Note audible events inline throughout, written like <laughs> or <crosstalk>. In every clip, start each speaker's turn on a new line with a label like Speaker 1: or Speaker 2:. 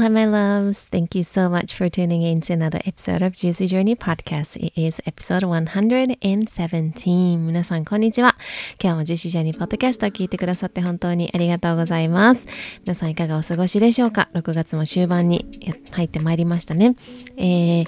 Speaker 1: Aloha, my loves. Thank you so much for tuning in to another episode of Juicy Journey Podcast. It is episode 117. 皆さん、こんにちは。今日も Juicy Journey Podcast を聞いてくださって本当にありがとうございます。皆さん、いかがお過ごしでしょうか ?6 月も終盤に入ってまいりましたね。えー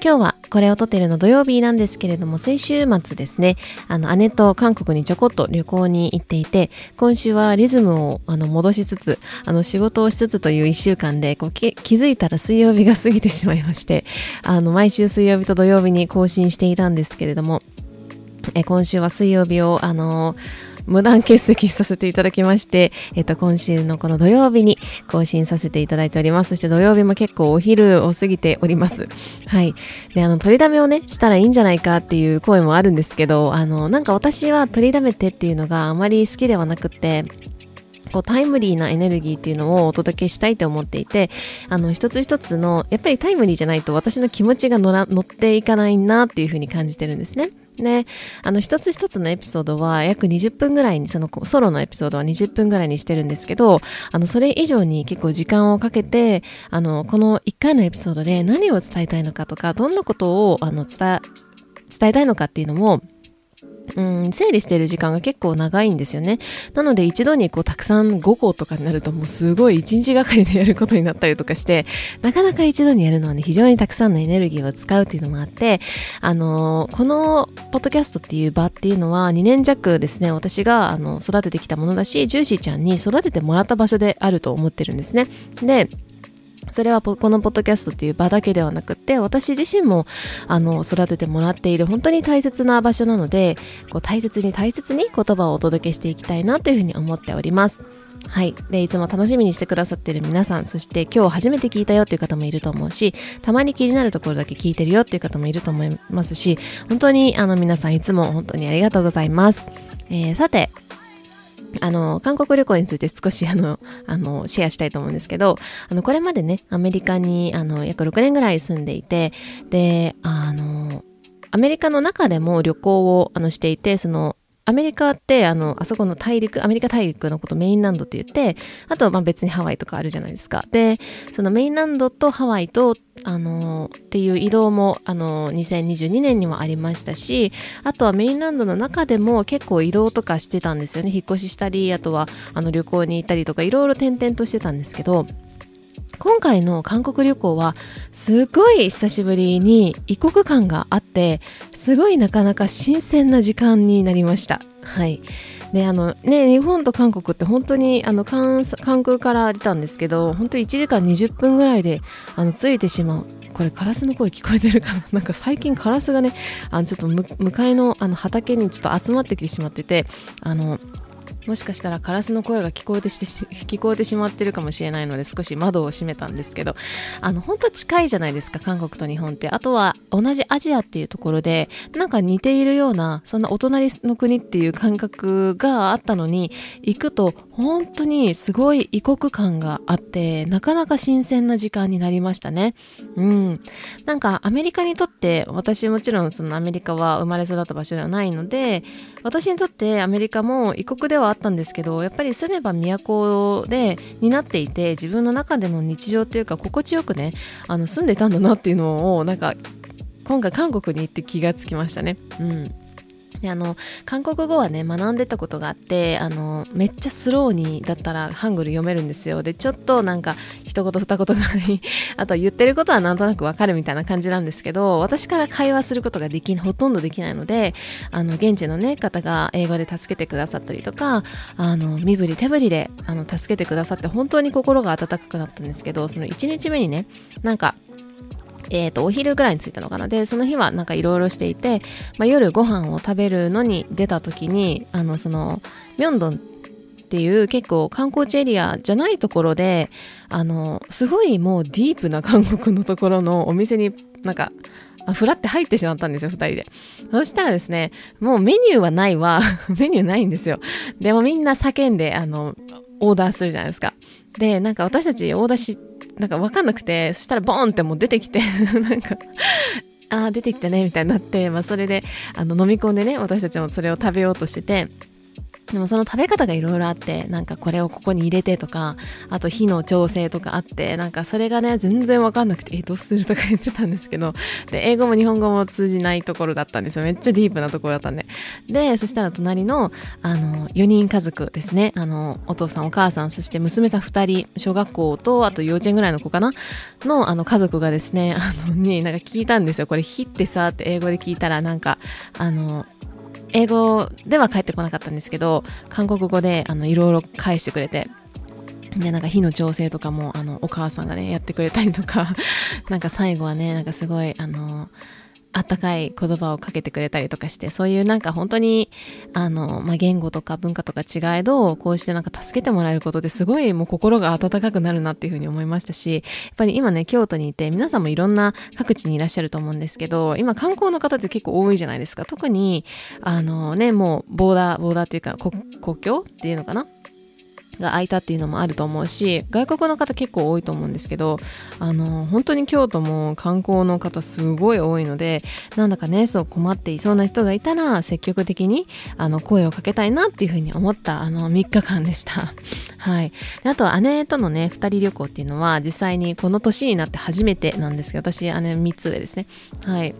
Speaker 1: 今日はこれを撮ってるの土曜日なんですけれども、先週末ですね、あの、姉と韓国にちょこっと旅行に行っていて、今週はリズムをあの戻しつつ、あの、仕事をしつつという一週間で、こう気づいたら水曜日が過ぎてしまいまして、あの、毎週水曜日と土曜日に更新していたんですけれども、え今週は水曜日を、あの無断欠席させていただきまして、えっと、今週のこの土曜日に更新させていただいております。そして土曜日も結構お昼を過ぎております。はい。で、あの、取りだめをね、したらいいんじゃないかっていう声もあるんですけど、あの、なんか私は取りだめてっていうのがあまり好きではなくて、こうタイムリーなエネルギーっていうのをお届けしたいと思っていて、あの、一つ一つの、やっぱりタイムリーじゃないと私の気持ちが乗ら乗っていかないなっていうふうに感じてるんですね。ね、あの、一つ一つのエピソードは約20分ぐらいに、そのソロのエピソードは20分ぐらいにしてるんですけど、あの、それ以上に結構時間をかけて、あの、この1回のエピソードで何を伝えたいのかとか、どんなことを、あの、伝、伝えたいのかっていうのも、うん、整理している時間が結構長いんですよね。なので一度にこうたくさん5個とかになるともうすごい1日がかりでやることになったりとかして、なかなか一度にやるのはね、非常にたくさんのエネルギーを使うっていうのもあって、あのー、このポッドキャストっていう場っていうのは2年弱ですね、私があの育ててきたものだし、ジューシーちゃんに育ててもらった場所であると思ってるんですね。で、それはこのポッドキャストっていう場だけではなくて私自身もあの育ててもらっている本当に大切な場所なのでこう大切に大切に言葉をお届けしていきたいなというふうに思っております。はい。で、いつも楽しみにしてくださってる皆さん、そして今日初めて聞いたよっていう方もいると思うし、たまに気になるところだけ聞いてるよっていう方もいると思いますし、本当にあの皆さんいつも本当にありがとうございます。えー、さて、あの、韓国旅行について少しあの、あの、シェアしたいと思うんですけど、あの、これまでね、アメリカに、あの、約6年ぐらい住んでいて、で、あの、アメリカの中でも旅行をあのしていて、その、アメリカって、あの、あそこの大陸、アメリカ大陸のことメインランドって言って、あと、まあ別にハワイとかあるじゃないですか。で、そのメインランドとハワイと、あの、っていう移動も、あの、2022年にもありましたし、あとはメインランドの中でも結構移動とかしてたんですよね。引っ越ししたり、あとは、あの、旅行に行ったりとか、いろいろ転々としてたんですけど、今回の韓国旅行はすごい久しぶりに異国感があってすごいなかなか新鮮な時間になりました。はい。であのね日本と韓国って本当にあの関空から出たんですけど本当に1時間20分ぐらいであの着いてしまう。これカラスの声聞こえてるかな？<laughs> なんか最近カラスがねあのちょっと向かいのあの畑にちょっと集まってきてしまっててあのもしかしたらカラスの声が聞こえてし聞こえてしまってるかもしれないので少し窓を閉めたんですけどあの本当近いじゃないですか韓国と日本って。あとは同じアジアっていうところでなんか似ているようなそんなお隣の国っていう感覚があったのに行くと本当にすごい異国感があってなかなか新鮮な時間になりましたね。うん。なんかアメリカにとって私もちろんそのアメリカは生まれ育った場所ではないので私にとってアメリカも異国ではあったんですけどやっぱり住めば都でになっていて自分の中での日常っていうか心地よくねあの住んでたんだなっていうのをなんか今回韓国に行って気がつきましたね。うんであの韓国語はね学んでたことがあってあのめっちゃスローにだったらハングル読めるんですよ。でちょっとなんか一言二言ぐらい <laughs> あと言ってることはなんとなくわかるみたいな感じなんですけど私から会話することができほとんどできないのであの現地のね方が英語で助けてくださったりとかあの身振り手振りであの助けてくださって本当に心が温かくなったんですけどその1日目にねなんかえ、ー、と、お昼ぐらいに着いたのかな。で、その日はなんかいろいろしていて、まあ、夜ご飯を食べるのに出た時に、あの、その、ミョンドンっていう結構観光地エリアじゃないところで、あの、すごいもうディープな韓国のところのお店になんかあ、ふらって入ってしまったんですよ、二人で。そしたらですね、もうメニューはないわ。<laughs> メニューないんですよ。でもみんな叫んで、あの、オーダーするじゃないですか。で、なんか私たちオーダーしなんか分かんなくて、そしたらボーンってもう出てきて <laughs> なんかああ、出てきたね、みたいになって、まあそれで、あの、飲み込んでね、私たちもそれを食べようとしてて、でもその食べ方がいろいろあって、なんかこれをここに入れてとか、あと火の調整とかあって、なんかそれがね、全然わかんなくて、え、どうするとか言ってたんですけど、で、英語も日本語も通じないところだったんですよ。めっちゃディープなところだったんで。で、そしたら隣の、あの、4人家族ですね。あの、お父さん、お母さん、そして娘さん2人、小学校と、あと幼稚園ぐらいの子かな？の、あの、家族がですね、あの、に、なんか聞いたんですよ。これ、火ってさ、って英語で聞いたら、なんか、あの、英語では返ってこなかったんですけど韓国語であのいろいろ返してくれてでなんか火の調整とかもあのお母さんがねやってくれたりとか <laughs> なんか最後はねなんかすごいあのあったかい言葉をかけてくれたりとかして、そういうなんか本当に、あの、まあ、言語とか文化とか違えど、こうしてなんか助けてもらえることですごいもう心が温かくなるなっていうふうに思いましたし、やっぱり今ね、京都にいて、皆さんもいろんな各地にいらっしゃると思うんですけど、今観光の方って結構多いじゃないですか。特に、あのね、もうボーダー、ボーダーっていうか国境っていうのかなが空いたっていうのもあると思うし外国の方結構多いと思うんですけどあの本当に京都も観光の方すごい多いのでなんだかねそう困っていそうな人がいたら積極的にあの声をかけたいなっていうふうに思ったあの3日間でした。<laughs> はい、であと姉とのね2人旅行っていうのは実際にこの年になって初めてなんですけど私姉3つ上ですね。はい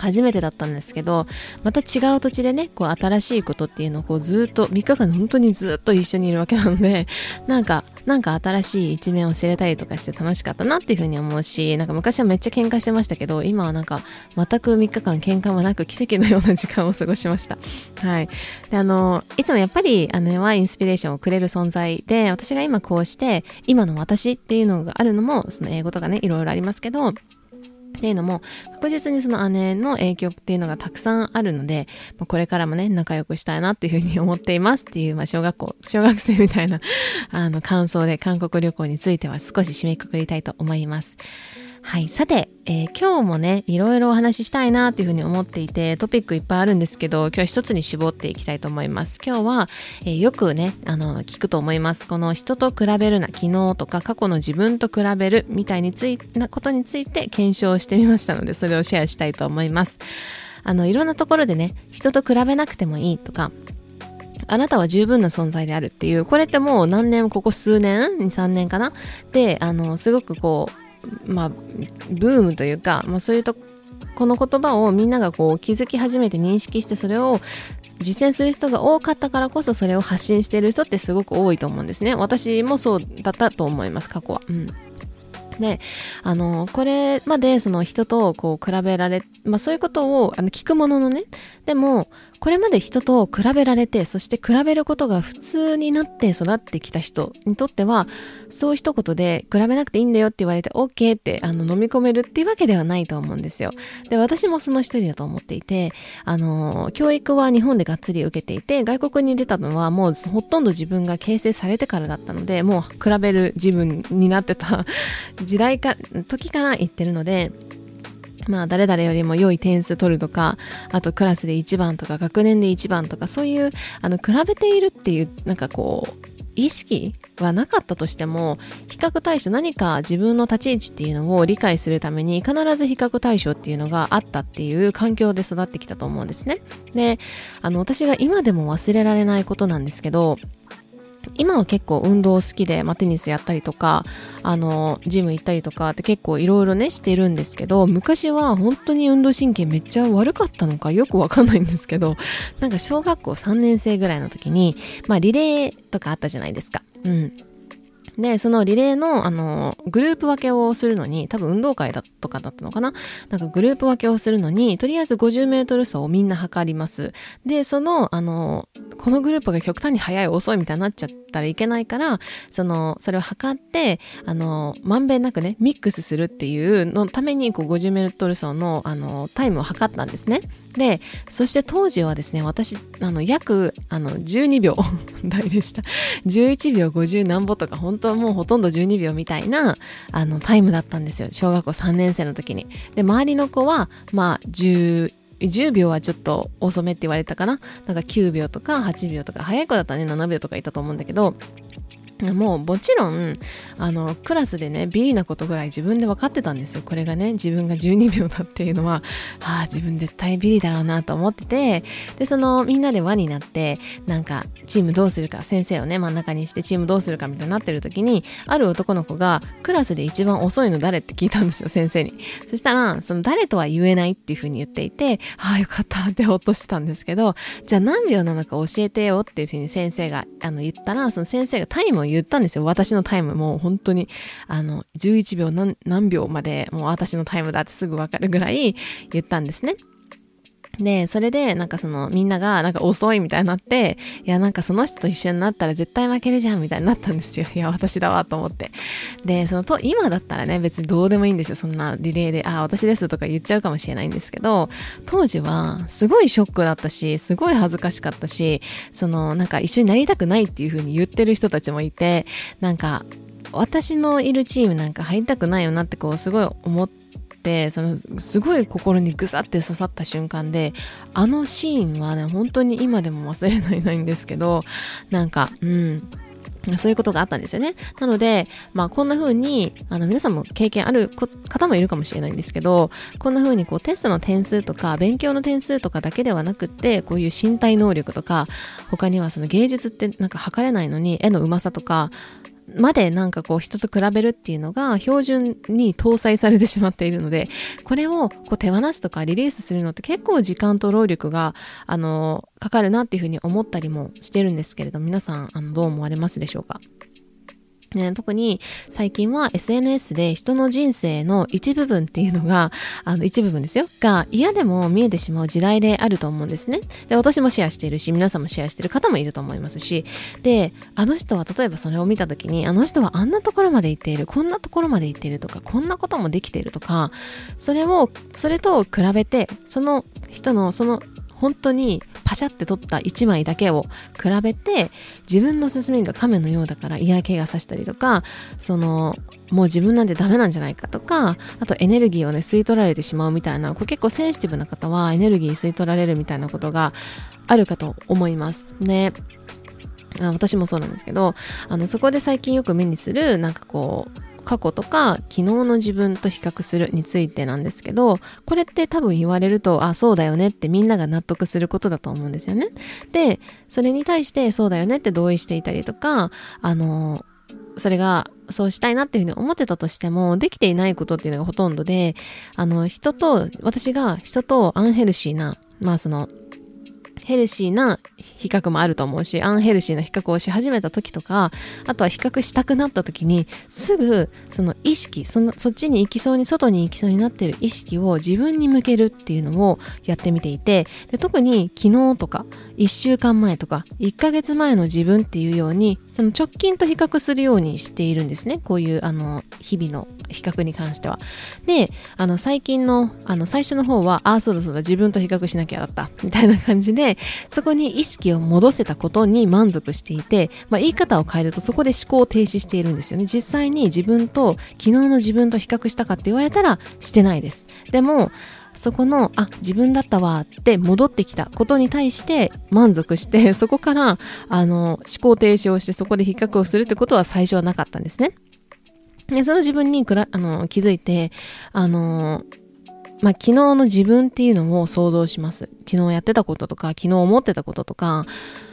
Speaker 1: 初めてだったんですけどまた違う土地でねこう新しいことっていうのをこうずっと3日間本当にずっと一緒にいるわけなので <laughs> なんかなんか新しい一面を知れたりとかして楽しかったなっていうふうに思うしなんか昔はめっちゃ喧嘩してましたけど今はなんか全く3日間喧嘩もなく奇跡のような時間を過ごしました。はい。であのいつもやっぱりあのはインスピレーションをくれる存在で私が今こうして今の私っていうのがあるのもその英語とかねいろいろありますけどっていうのも確実にその姉の影響っていうのがたくさんあるので、これからもね仲良くしたいなっていうふうに思っていますっていう、まあ、小学校小学生みたいなあの感想で韓国旅行については少し締めくくりたいと思います。はい。さて、えー、今日もね、いろいろお話ししたいなというふうに思っていて、トピックいっぱいあるんですけど、今日は一つに絞っていきたいと思います。今日は、えー、よくね、あの、聞くと思います。この人と比べるな、昨日とか過去の自分と比べるみたいについなことについて検証してみましたので、それをシェアしたいと思います。あの、いろんなところでね、人と比べなくてもいいとか、あなたは十分な存在であるっていう、これってもう何年、ここ数年 ?2、3年かな？で、あの、すごくこう、まあ、ブームというか、まあ、そういうとこの言葉をみんながこう気づき始めて認識してそれを実践する人が多かったからこそそれを発信している人ってすごく多いと思うんですね。私もそうだったと思います過去は。うん。で、あの、これまでその人とこう比べられ、まあそういうことをあの聞くもののね、でも、これまで人と比べられて、そして比べることが普通になって育ってきた人にとっては、そう一言で比べなくていいんだよって言われて OK ってあの飲み込めるっていうわけではないと思うんですよ。で、私もその一人だと思っていて、あの、教育は日本でがっつり受けていて、外国に出たのはもうほとんど自分が形成されてからだったので、もう比べる自分になってた時代か、時から言ってるので、まあ誰々よりも良い点数取るとか、あとクラスで1番とか学年で1番とか、そういう、あの、比べているっていう、なんかこう、意識はなかったとしても、比較対象、何か自分の立ち位置っていうのを理解するために、必ず比較対象っていうのがあったっていう環境で育ってきたと思うんですね。で、あの、私が今でも忘れられないことなんですけど、今は結構運動好きで、まあ、テニスやったりとか、あの、ジム行ったりとかって結構いろいろね、してるんですけど、昔は本当に運動神経めっちゃ悪かったのかよくわかんないんですけど、なんか小学校3年生ぐらいの時に、まあリレーとかあったじゃないですか。うん。で、そのリレーの、あの、グループ分けをするのに、多分運動会だとかだったのかな？なんかグループ分けをするのに、とりあえず50メートル走をみんな測ります。で、その、あの、このグループが極端に速い遅いみたいになっちゃったらいけないから、その、それを測って、あの、まんべんなくね、ミックスするっていうのために、こう50メートル走の、あの、タイムを測ったんですね。で、そして当時はですね、私、あの、約、あの、12秒 <laughs> 台でした。11秒50何歩とか、本当はもうほとんど12秒みたいな、あの、タイムだったんですよ。小学校3年生の時に。で、周りの子は、まあ、10、10秒はちょっと遅めって言われたかななんか9秒とか8秒とか、早い子だったらね、7秒とかいたと思うんだけど、もうもちろんあのクラスでねビリなことぐらい自分で分かってたんですよ。これがね自分が12秒だっていうのはああ自分絶対ビリだろうなと思ってて。でそのみんなで輪になってなんかチームどうするか先生をね真ん中にしてチームどうするかみたいになってる時にある男の子がクラスで一番遅いの誰って聞いたんですよ先生に。そしたらその誰とは言えないっていうふうに言っていてああよかったってほっとしてたんですけどじゃあ何秒なのか教えてよっていうふうに先生があの言ったらその先生がタイムを言ったんですよ。私のタイムもう本当に、あの、11秒何何秒までもう私のタイムだってすぐわかるぐらい言ったんですね。で、それで、なんかその、みんなが、なんか遅いみたいになって、いや、なんかその人と一緒になったら絶対負けるじゃんみたいになったんですよ。<laughs> いや、私だわと思って。で、そのと、今だったらね、別にどうでもいいんですよ。そんなリレーで、あ、私ですとか言っちゃうかもしれないんですけど、当時は、すごいショックだったし、すごい恥ずかしかったし、その、なんか一緒になりたくないっていう風に言ってる人たちもいて、なんか、私のいるチームなんか入りたくないよなってこうすごい思ってってそのすごい心にぐさって刺さった瞬間であのシーンはね本当に今でも忘れないないんですけどなんかうんそういうことがあったんですよね。なので、まあこんな風に、あの皆さんも経験ある方もいるかもしれないんですけど、こんな風にこうテストの点数とか勉強の点数とかだけではなくって、こういう身体能力とか、他にはその芸術ってなんか測れないのに絵のうまさとか、までなんかこう人と比べるっていうのが標準に搭載されてしまっているので、これをこう手放すとかリリースするのって結構時間と労力が、あの、かかるなっていうふうに思ったりもしてるんですけれど、皆さん、あの、どう思われますでしょうか？ね、特に最近は SNS で人の人生の一部分っていうのが、あの一部分ですよ、が嫌でも見えてしまう時代であると思うんですね。で、私もシェアしているし、皆さんもシェアしている方もいると思いますし、で、あの人は例えばそれを見た時に、あの人はあんなところまで行っている、こんなところまで行っているとか、こんなこともできているとか、それを、それと比べて、その人のその本当にパシャって撮った1枚だけを比べて自分の進みが亀のようだから嫌気がさしたりとかそのもう自分なんてダメなんじゃないかとかあとエネルギーをね吸い取られてしまうみたいなこれ結構センシティブな方はエネルギー吸い取られるみたいなことがあるかと思いますね。あ私もそうなんですけどあのそこで最近よく目にするなんかこう過去とか昨日の自分と比較するについてなんですけど、これって多分言われると、あ、そうだよねってみんなが納得することだと思うんですよね。で、それに対してそうだよねって同意していたりとか、あの、それがそうしたいなっていうふうに思ってたとしても、できていないことっていうのがほとんどで、あの、人と、私が人とアンヘルシーな、まあその、ヘルシーな比較もあると思うし、アンヘルシーな比較をし始めた時とか、あとは比較したくなった時に、すぐその意識、その、そっちに行きそうに、外に行きそうになってる意識を自分に向けるっていうのをやってみていて、で特に昨日とか、1週間前とか、1ヶ月前の自分っていうように、その直近と比較するようにしているんですね。こういう、あの、日々の比較に関しては。で、あの、最近の、あの、最初の方は、ああ、そうだそうだ、自分と比較しなきゃだった、みたいな感じで、そこに意識を戻せたことに満足していて、まあ、言い方を変えるとそこで思考を停止しているんですよね。実際に自分と、昨日の自分と比較したかって言われたらしてないです。でも、そこの、あ、自分だったわって戻ってきたことに対して満足して、<laughs> そこから、あの、思考停止をしてそこで比較をするってことは最初はなかったんですね。で、その自分にくらあの気づいて、あの、まあ、昨日の自分っていうのを想像します。昨日やってたこととか、昨日思ってたこととか、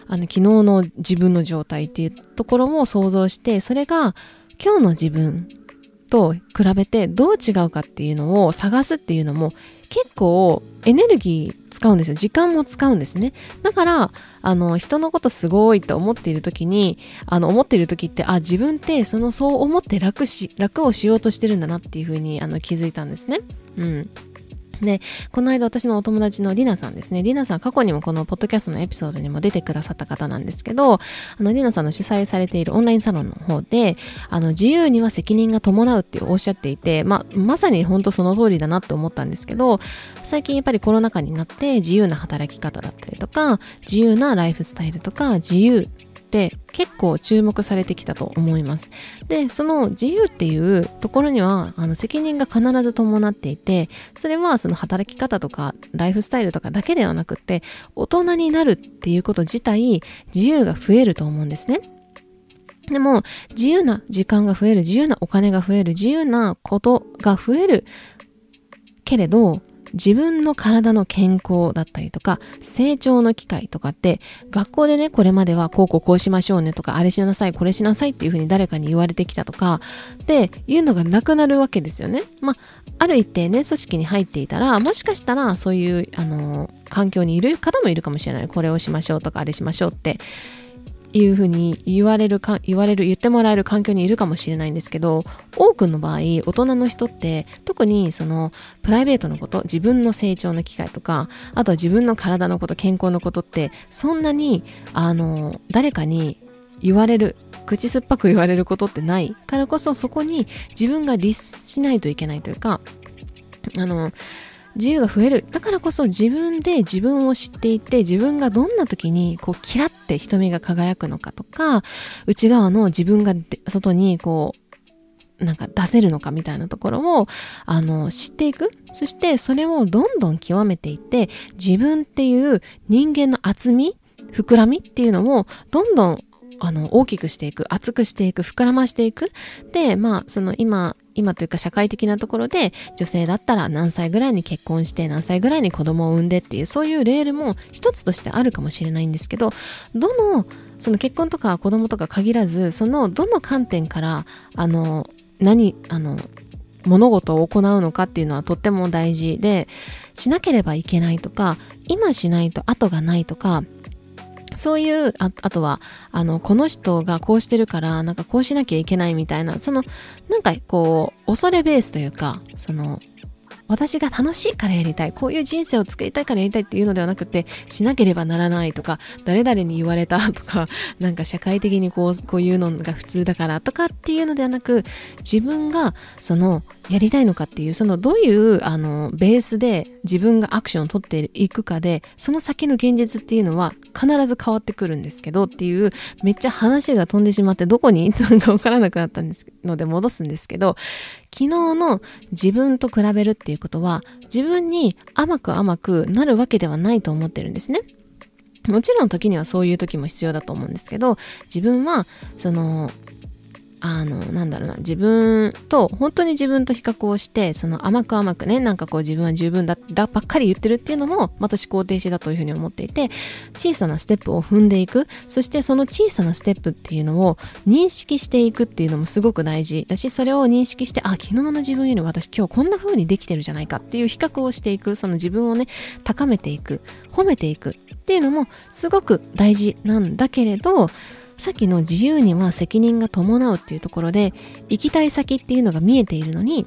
Speaker 1: あの昨日の自分の状態っていうところも想像してそれが今日の自分と比べてどう違うかっていうのを探すっていうのも結構エネルギー使うんですよ。時間も使うんですね。だからあの人のことすごいと思っている時にあの思っている時ってあ自分ってそのそう思って楽し楽をしようとしてるんだなっていうふうにあの気づいたんですね。うん。で、この間私のお友達のリナさんですね。リナさん過去にもこのポッドキャストのエピソードにも出てくださった方なんですけど、あの、リナさんの主催されているオンラインサロンの方で、あの、自由には責任が伴うっておっしゃっていて、ま、まさに本当その通りだなって思ったんですけど、最近やっぱりコロナ禍になって自由な働き方だったりとか、自由なライフスタイルとか、自由って結構注目されてきたと思います。で、その自由っていうところにはあの責任が必ず伴っていて、それはその働き方とかライフスタイルとかだけではなくて、大人になるっていうこと自体自由が増えると思うんですね。でも、自由な時間が増える、自由なお金が増える、自由なことが増えるけれど、自分の体の健康だったりとか、成長の機会とかって、学校でね、これまではこうこうこうしましょうねとか、あれしなさい、これしなさいっていうふうに誰かに言われてきたとか、で、いうのがなくなるわけですよね。まあ、ある一定ね、組織に入っていたら、もしかしたらそういう、あの、環境にいる方もいるかもしれない。これをしましょうとか、あれしましょうっていうふうに言われるか、言われる、言ってもらえる環境にいるかもしれないんですけど、多くの場合、大人の人って、特にその、プライベートのこと、自分の成長の機会とか、あとは自分の体のこと、健康のことって、そんなに、あの、誰かに言われる、口酸っぱく言われることってないからこそ、そこに自分が律しないといけないというか、あの、自由が増える。だからこそ自分で自分を知っていて、自分がどんな時にこうキラって瞳が輝くのかとか、内側の自分が外にこう、なんか出せるのかみたいなところを、あの、知っていく。そしてそれをどんどん極めていって、自分っていう人間の厚み膨らみっていうのをどんどんあの大きくしていく厚くしていく膨らましていくでまあその今今というか社会的なところで女性だったら何歳ぐらいに結婚して何歳ぐらいに子供を産んでっていうそういうレールも一つとしてあるかもしれないんですけどどのその結婚とか子供とか限らずそのどの観点からあの何あの物事を行うのかっていうのはとっても大事でしなければいけないとか今しないと後がないとかそういうあ、あとは、あの、この人がこうしてるから、なんかこうしなきゃいけないみたいな、その、なんかこう、恐れベースというか、その、私が楽しいからやりたい、こういう人生を作りたいからやりたいっていうのではなくて、しなければならないとか、誰々に言われたとか、<laughs> なんか社会的にこう、こういうのが普通だからとかっていうのではなく、自分がその、やりたいのかっていう、そのどういう、あの、ベースで自分がアクションを取っていくかで、その先の現実っていうのは必ず変わってくるんですけどっていう、めっちゃ話が飛んでしまってどこになんかわからなくなったんですので戻すんですけど、<laughs> 昨日の自分と比べるっていうことは自分に甘く甘くなるわけではないと思ってるんですね。もちろん時にはそういう時も必要だと思うんですけど自分はそのあの、なんだろうな、自分と、本当に自分と比較をして、その甘く甘くね、なんかこう自分は十分だ、だばっかり言ってるっていうのも、また思考停止だというふうに思っていて、小さなステップを踏んでいく、そしてその小さなステップっていうのを認識していくっていうのもすごく大事だし、それを認識して、あ、昨日の自分より私今日こんな風にできてるじゃないかっていう比較をしていく、その自分をね、高めていく、褒めていくっていうのもすごく大事なんだけれど、さっきの自由には責任が伴うっていうところで行きたい先っていうのが見えているのに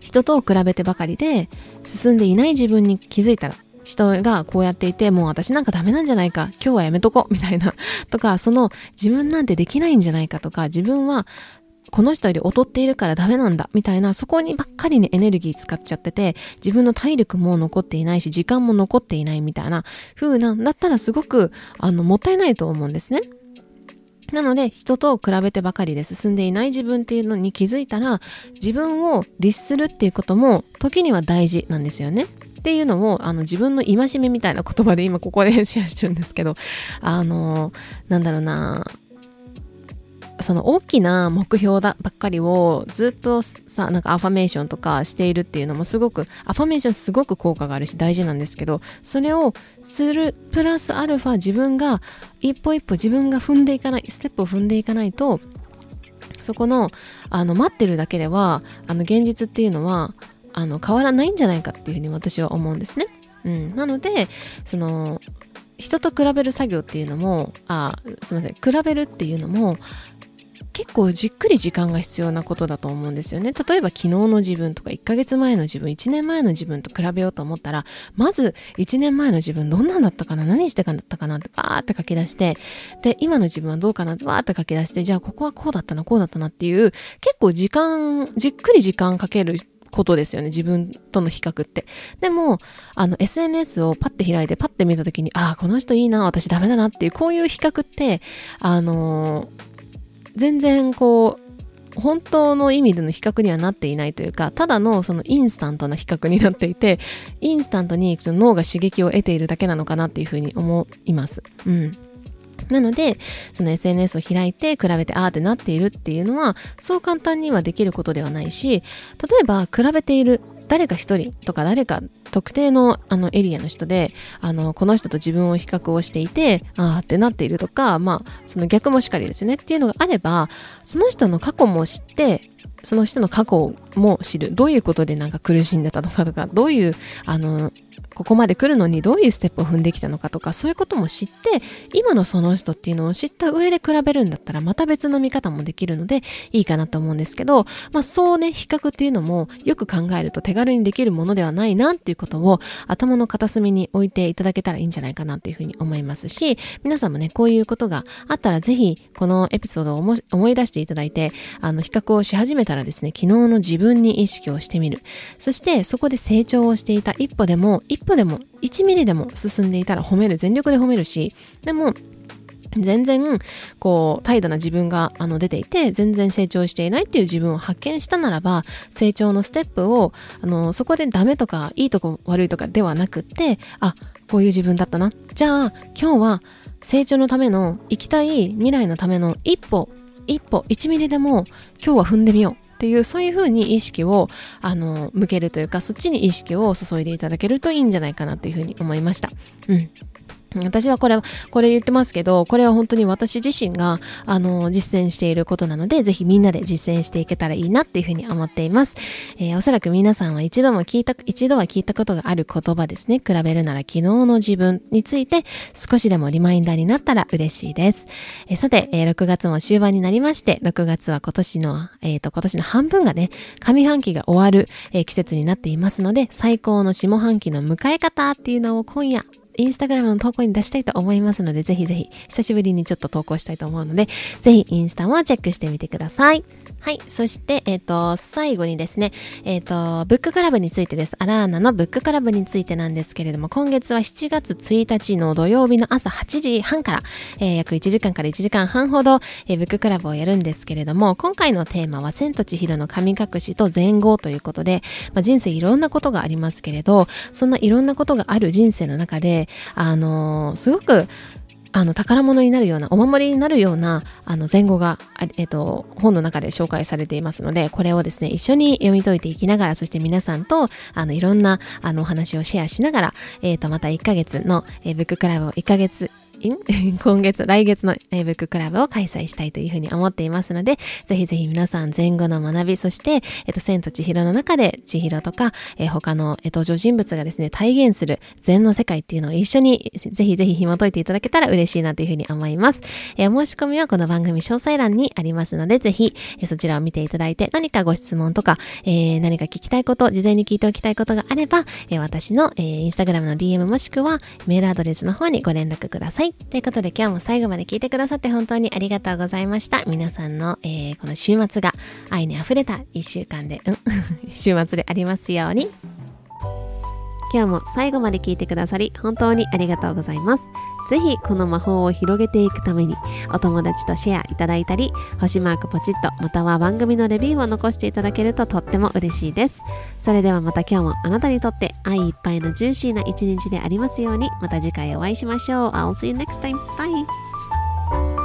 Speaker 1: 人と比べてばかりで進んでいない自分に気づいたら人がこうやっていてもう私なんかダメなんじゃないか今日はやめとこみたいなとかその自分なんてできないんじゃないかとか自分はこの人より劣っているからダメなんだみたいなそこにばっかりねエネルギー使っちゃってて自分の体力も残っていないし時間も残っていないみたいな風なんだったらすごくあのもったいないと思うんですね。なので人と比べてばかりで進んでいない自分っていうのに気づいたら自分を律するっていうことも時には大事なんですよね。っていうのをあの自分の戒めみたいな言葉で今ここで <laughs> シェアしてるんですけどあのなんだろうなその大きな目標だばっかりをずっとさなんかアファメーションとかしているっていうのもすごくアファメーションすごく効果があるし大事なんですけどそれをするプラスアルファ自分が一歩一歩自分が踏んでいかないステップを踏んでいかないとそこのあの待ってるだけではあの現実っていうのはあの変わらないんじゃないかっていうふうに私は思うんですね。うん、なのでその人と比べる作業っていうのもあすみません比べるっていうのも結構じっくり時間が必要なことだと思うんですよね。例えば昨日の自分とか1ヶ月前の自分、1年前の自分と比べようと思ったら、まず1年前の自分どんなんだったかな？何してかったかな？ってバーって書き出して、で、今の自分はどうかな？ってバーって書き出して、じゃあここはこうだったな、こうだったなっていう、結構時間、じっくり時間かけることですよね。自分との比較って。でも、あの、SNS をパッて開いて、パッて見た時に、ああ、この人いいな、私ダメだなっていう、こういう比較って、あのー全然こう本当の意味での比較にはなっていないというかただのそのインスタントな比較になっていてインスタントに脳が刺激を得ているだけなのかなっていうふうに思います。うんなので、その SNS を開いて比べてあーってなっているっていうのは、そう簡単にはできることではないし、例えば比べている誰か一人とか誰か特定のあのエリアの人であのこの人と自分を比較をしていてああってなっているとかまあその逆もしかりですねっていうのがあればその人の過去も知ってその人の過去も知る。どういうことでなんか苦しんでたのかとかどういうあのここまで来るのにどういうステップを踏んできたのかとかそういうことも知って今のその人っていうのを知った上で比べるんだったらまた別の見方もできるのでいいかなと思うんですけど、まあそうね、比較っていうのもよく考えると手軽にできるものではないなっていうことを頭の片隅に置いていただけたらいいんじゃないかなっていうふうに思いますし、皆さんもね、こういうことがあったらぜひこのエピソードを思い出していただいて、あの比較をし始めたらですね、昨日の自分に意識をしてみる。そしてそこで成長をしていた一歩でも一歩でも1ミリでも進んでいたら褒める全力で褒めるしでも全然こう怠惰な自分があの出ていて全然成長していないっていう自分を発見したならば成長のステップをあのそこでダメとかいいとこ悪いとかではなくってあこういう自分だったな。じゃあ今日は成長のための行きたい未来のための一歩一歩1ミリでも今日は踏んでみよう。っていうそういうふうに意識をあの向けるというかそっちに意識を注いでいただけるといいんじゃないかなというふうに思いました。うん私はこれ、これ言ってますけど、これは本当に私自身が、あの、実践していることなので、ぜひみんなで実践していけたらいいなっていうふうに思っています。えー、おそらく皆さんは一度も聞いた、一度は聞いたことがある言葉ですね。比べるなら昨日の自分について少しでもリマインダーになったら嬉しいです。えー、さて、えー、6月も終盤になりまして、6月は今年の、えっ、と、今年の半分がね、上半期が終わる、え季節になっていますので、最高の下半期の迎え方っていうのを今夜インスタグラムの投稿に出したいと思いますので、ぜひぜひ、久しぶりにちょっと投稿したいと思うので、ぜひインスタもチェックしてみてください。はい。そして、えっ、ー、と、最後にですね、えっ、ー、と、ブッククラブについてです。アラーナのブッククラブについてなんですけれども、今月は7月1日の土曜日の朝8時半から、えー、約1時間から1時間半ほど、えブッククラブをやるんですけれども、今回のテーマは、千と千尋の神隠しと前後ということで、まあ、人生いろんなことがありますけれど、そんないろんなことがある人生の中で、あのすごく、あの宝物になるようなお守りになるようなあの前後が、えっと、本の中で紹介されていますのでこれをですね一緒に読み解いていきながらそして皆さんとあのいろんなあのお話をシェアしながら、えっとまた1ヶ月の、えー、ブッククラブを1ヶ月 <laughs> 今月、来月のブッククラブを開催したいというふうに思っていますので、ぜひぜひ皆さん前後の学び、そして、えっと、千と千尋の中で千尋とか、えー、他の登場人物がですね、体現する禅の世界っていうのを一緒にぜひぜひ紐解いていただけたら嬉しいなというふうに思います。えー、申し込みはこの番組詳細欄にありますので、ぜひ、えー、そちらを見ていただいて、何かご質問とか、えー、何か聞きたいこと、事前に聞いておきたいことがあれば、えー、私の、えー、インスタグラムの DM もしくはメールアドレスの方にご連絡ください。ということで今日も最後まで聞いてくださって本当にありがとうございました。皆さんの、えー、この週末が愛に溢れた一週間で、うん、<laughs> 週末でありますように。今日も最後まで聞いてくださり本当にありがとうございます。ぜひこの魔法を広げていくためにお友達とシェアいただいたり星マークポチッとまたは番組のレビューを残していただけるととっても嬉しいです。それではまた今日もあなたにとって愛いっぱいのジューシーな一日でありますようにまた次回お会いしましょう。I'll see you next time. Bye!